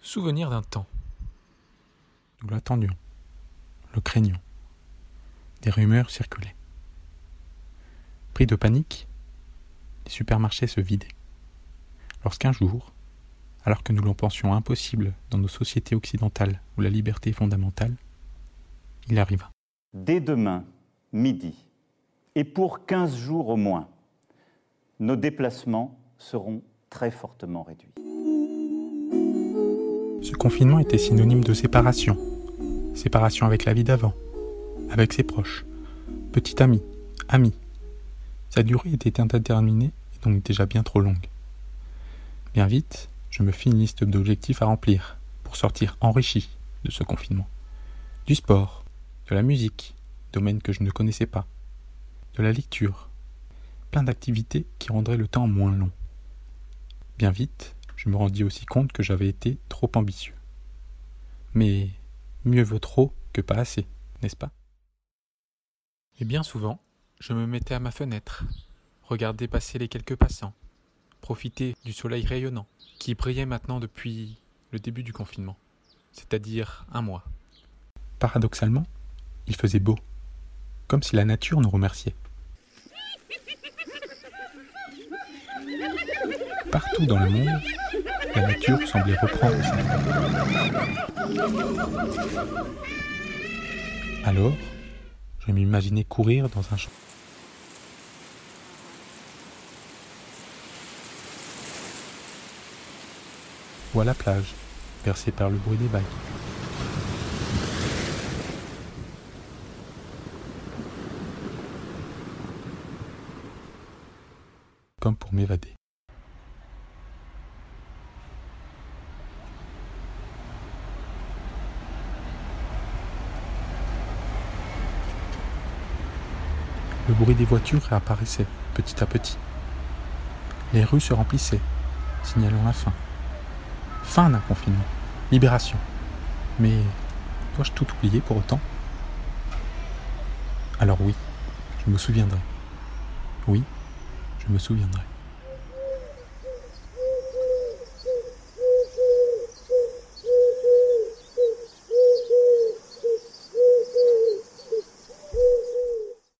Souvenir d'un temps. Nous l'attendions, le craignions. Des rumeurs circulaient. Pris de panique, les supermarchés se vidaient. Lorsqu'un jour, alors que nous l'en pensions impossible dans nos sociétés occidentales où la liberté est fondamentale, il arriva. Dès demain, midi, et pour 15 jours au moins, nos déplacements seront très fortement réduits. Ce confinement était synonyme de séparation. Séparation avec la vie d'avant, avec ses proches, petit ami, ami. Sa durée était indéterminée et donc déjà bien trop longue. Bien vite, je me fis une liste d'objectifs à remplir pour sortir enrichi de ce confinement. Du sport, de la musique, domaine que je ne connaissais pas, de la lecture, plein d'activités qui rendraient le temps moins long. Bien vite, je me rendis aussi compte que j'avais été trop ambitieux. Mais mieux vaut trop que pas assez, n'est-ce pas? Et bien souvent, je me mettais à ma fenêtre, regarder passer les quelques passants, profiter du soleil rayonnant, qui brillait maintenant depuis le début du confinement, c'est-à-dire un mois. Paradoxalement, il faisait beau, comme si la nature nous remerciait. Partout dans le monde, la nature semblait reprendre sa Alors, je m'imaginais courir dans un champ. Ou à la plage, bercée par le bruit des vagues. Comme pour m'évader. Le bruit des voitures réapparaissait petit à petit. Les rues se remplissaient, signalant la fin. Fin d'un confinement. Libération. Mais dois-je tout oublier pour autant? Alors oui, je me souviendrai. Oui, je me souviendrai.